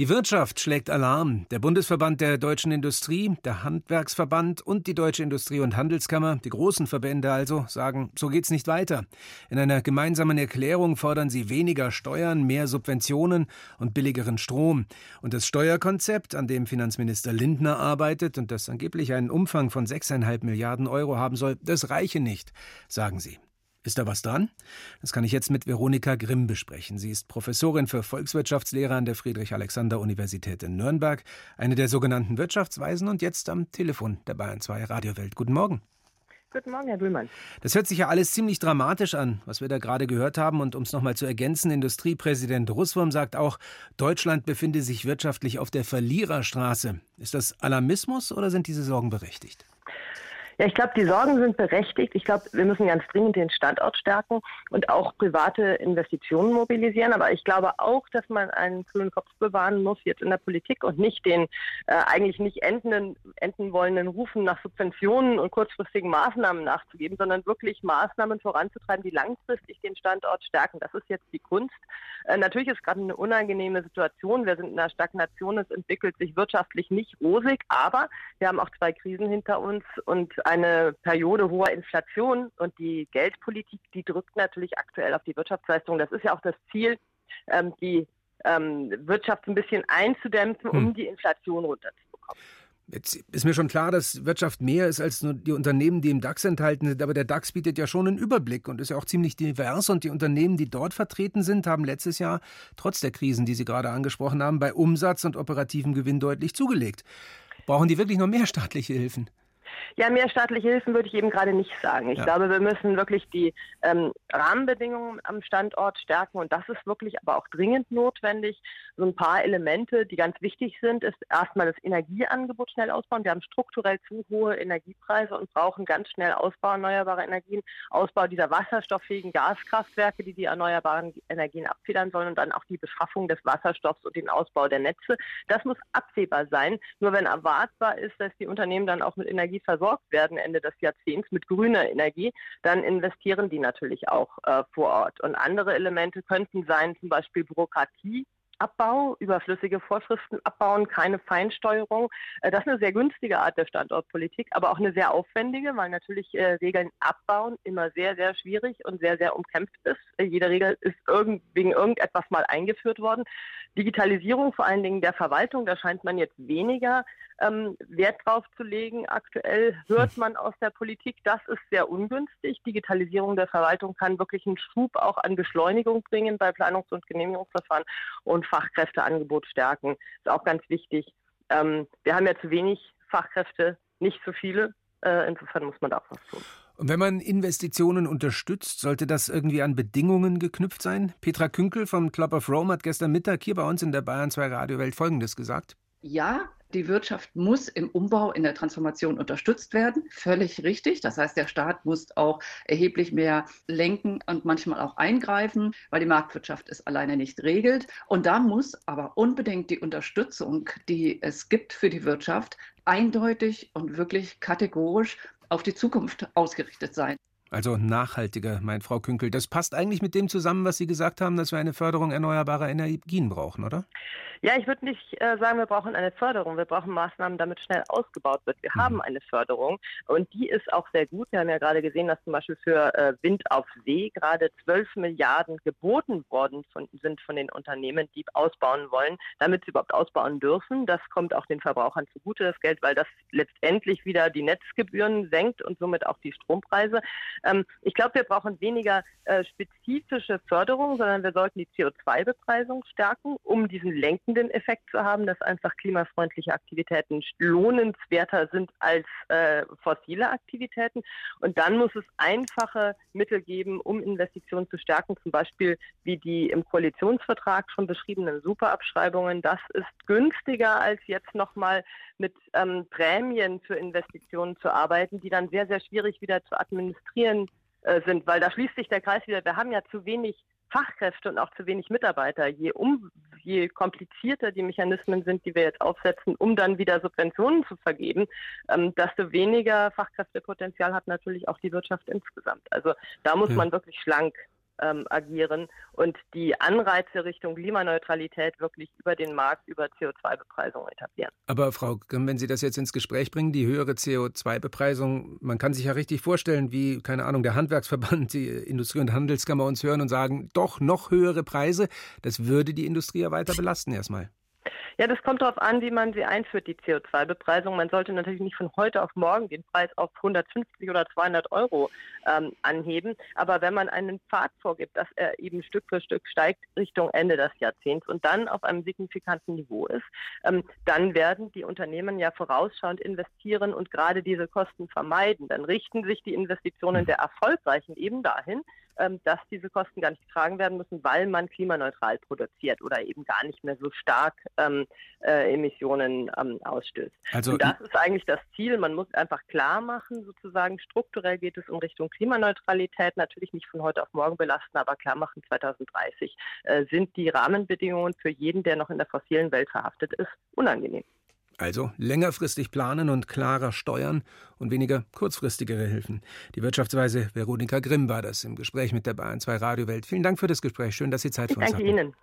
Die Wirtschaft schlägt Alarm. Der Bundesverband der deutschen Industrie, der Handwerksverband und die Deutsche Industrie- und Handelskammer, die großen Verbände also, sagen, so geht's nicht weiter. In einer gemeinsamen Erklärung fordern sie weniger Steuern, mehr Subventionen und billigeren Strom. Und das Steuerkonzept, an dem Finanzminister Lindner arbeitet und das angeblich einen Umfang von 6,5 Milliarden Euro haben soll, das reiche nicht, sagen sie. Ist da was dran? Das kann ich jetzt mit Veronika Grimm besprechen. Sie ist Professorin für Volkswirtschaftslehre an der Friedrich-Alexander-Universität in Nürnberg, eine der sogenannten Wirtschaftsweisen und jetzt am Telefon der Bayern 2 Radiowelt. Guten Morgen. Guten Morgen, Herr Bühlmann. Das hört sich ja alles ziemlich dramatisch an, was wir da gerade gehört haben. Und um es nochmal zu ergänzen, Industriepräsident Russwurm sagt auch, Deutschland befinde sich wirtschaftlich auf der Verliererstraße. Ist das Alarmismus oder sind diese Sorgen berechtigt? Ja, ich glaube, die Sorgen sind berechtigt. Ich glaube, wir müssen ganz dringend den Standort stärken und auch private Investitionen mobilisieren. Aber ich glaube auch, dass man einen kühlen Kopf bewahren muss jetzt in der Politik und nicht den äh, eigentlich nicht enden, enden wollenden Rufen nach Subventionen und kurzfristigen Maßnahmen nachzugeben, sondern wirklich Maßnahmen voranzutreiben, die langfristig den Standort stärken. Das ist jetzt die Kunst. Äh, natürlich ist gerade eine unangenehme Situation. Wir sind in einer Stagnation. Es entwickelt sich wirtschaftlich nicht rosig, aber wir haben auch zwei Krisen hinter uns und eine Periode hoher Inflation und die Geldpolitik, die drückt natürlich aktuell auf die Wirtschaftsleistung. Das ist ja auch das Ziel, ähm, die ähm, Wirtschaft ein bisschen einzudämpfen, um hm. die Inflation runterzubekommen. Jetzt ist mir schon klar, dass Wirtschaft mehr ist als nur die Unternehmen, die im DAX enthalten sind. Aber der DAX bietet ja schon einen Überblick und ist ja auch ziemlich divers. Und die Unternehmen, die dort vertreten sind, haben letztes Jahr, trotz der Krisen, die Sie gerade angesprochen haben, bei Umsatz und operativem Gewinn deutlich zugelegt. Brauchen die wirklich noch mehr staatliche Hilfen? Ja, mehr staatliche Hilfen würde ich eben gerade nicht sagen. Ich ja. glaube, wir müssen wirklich die ähm, Rahmenbedingungen am Standort stärken und das ist wirklich aber auch dringend notwendig. So ein paar Elemente, die ganz wichtig sind, ist erstmal das Energieangebot schnell ausbauen. Wir haben strukturell zu hohe Energiepreise und brauchen ganz schnell Ausbau erneuerbarer Energien, Ausbau dieser wasserstofffähigen Gaskraftwerke, die die erneuerbaren Energien abfedern sollen und dann auch die Beschaffung des Wasserstoffs und den Ausbau der Netze. Das muss absehbar sein. Nur wenn erwartbar ist, dass die Unternehmen dann auch mit Energie versorgt werden Ende des Jahrzehnts mit grüner Energie, dann investieren die natürlich auch äh, vor Ort. Und andere Elemente könnten sein, zum Beispiel Bürokratie. Abbau, überflüssige Vorschriften abbauen, keine Feinsteuerung. Äh, das ist eine sehr günstige Art der Standortpolitik, aber auch eine sehr aufwendige, weil natürlich äh, Regeln abbauen immer sehr, sehr schwierig und sehr, sehr umkämpft ist. Äh, jede Regel ist wegen irgendetwas mal eingeführt worden. Digitalisierung vor allen Dingen der Verwaltung, da scheint man jetzt weniger ähm, Wert drauf zu legen. Aktuell hört man aus der Politik, das ist sehr ungünstig. Digitalisierung der Verwaltung kann wirklich einen Schub auch an Beschleunigung bringen bei Planungs- und Genehmigungsverfahren und Fachkräfteangebot stärken. Ist auch ganz wichtig. Ähm, wir haben ja zu wenig Fachkräfte, nicht zu viele. Äh, insofern muss man da auch was tun. Und wenn man Investitionen unterstützt, sollte das irgendwie an Bedingungen geknüpft sein? Petra Künkel vom Club of Rome hat gestern Mittag hier bei uns in der Bayern 2 Radiowelt Folgendes gesagt. Ja, die Wirtschaft muss im Umbau, in der Transformation unterstützt werden. Völlig richtig. Das heißt, der Staat muss auch erheblich mehr lenken und manchmal auch eingreifen, weil die Marktwirtschaft es alleine nicht regelt. Und da muss aber unbedingt die Unterstützung, die es gibt für die Wirtschaft, eindeutig und wirklich kategorisch auf die Zukunft ausgerichtet sein. Also nachhaltiger, meint Frau Künkel. Das passt eigentlich mit dem zusammen, was Sie gesagt haben, dass wir eine Förderung erneuerbarer Energien brauchen, oder? Ja, ich würde nicht äh, sagen, wir brauchen eine Förderung. Wir brauchen Maßnahmen, damit schnell ausgebaut wird. Wir mhm. haben eine Förderung und die ist auch sehr gut. Wir haben ja gerade gesehen, dass zum Beispiel für äh, Wind auf See gerade 12 Milliarden geboten worden von, sind von den Unternehmen, die ausbauen wollen, damit sie überhaupt ausbauen dürfen. Das kommt auch den Verbrauchern zugute, das Geld, weil das letztendlich wieder die Netzgebühren senkt und somit auch die Strompreise. Ähm, ich glaube, wir brauchen weniger äh, spezifische Förderung, sondern wir sollten die CO2-Bepreisung stärken, um diesen Lenken lenkenden Effekt zu haben, dass einfach klimafreundliche Aktivitäten lohnenswerter sind als äh, fossile Aktivitäten. Und dann muss es einfache Mittel geben, um Investitionen zu stärken, zum Beispiel wie die im Koalitionsvertrag schon beschriebenen Superabschreibungen. Das ist günstiger als jetzt nochmal mit ähm, Prämien für Investitionen zu arbeiten, die dann sehr, sehr schwierig wieder zu administrieren äh, sind, weil da schließt sich der Kreis wieder. Wir haben ja zu wenig Fachkräfte und auch zu wenig Mitarbeiter. Je, um, je komplizierter die Mechanismen sind, die wir jetzt aufsetzen, um dann wieder Subventionen zu vergeben, ähm, desto weniger Fachkräftepotenzial hat natürlich auch die Wirtschaft insgesamt. Also da muss ja. man wirklich schlank ähm, agieren und die Anreize Richtung Klimaneutralität wirklich über den Markt, über CO2-Bepreisung etablieren. Aber Frau wenn Sie das jetzt ins Gespräch bringen, die höhere CO2-Bepreisung, man kann sich ja richtig vorstellen, wie, keine Ahnung, der Handwerksverband, die Industrie- und Handelskammer uns hören und sagen, doch noch höhere Preise, das würde die Industrie ja weiter belasten erstmal. Ja, das kommt darauf an, wie man sie einführt, die CO2-Bepreisung. Man sollte natürlich nicht von heute auf morgen den Preis auf 150 oder 200 Euro ähm, anheben. Aber wenn man einen Pfad vorgibt, dass er eben Stück für Stück steigt Richtung Ende des Jahrzehnts und dann auf einem signifikanten Niveau ist, ähm, dann werden die Unternehmen ja vorausschauend investieren und gerade diese Kosten vermeiden. Dann richten sich die Investitionen der Erfolgreichen eben dahin, dass diese Kosten gar nicht getragen werden müssen, weil man klimaneutral produziert oder eben gar nicht mehr so stark ähm, äh, Emissionen ähm, ausstößt. Also, Und das ist eigentlich das Ziel. Man muss einfach klar machen, sozusagen strukturell geht es in Richtung Klimaneutralität, natürlich nicht von heute auf morgen belasten, aber klar machen, 2030 äh, sind die Rahmenbedingungen für jeden, der noch in der fossilen Welt verhaftet ist, unangenehm. Also längerfristig planen und klarer steuern und weniger kurzfristigere Hilfen. Die Wirtschaftsweise Veronika Grimm war das im Gespräch mit der Bayern 2 Radiowelt. Vielen Dank für das Gespräch. Schön, dass Sie Zeit ich für uns haben. Danke Ihnen.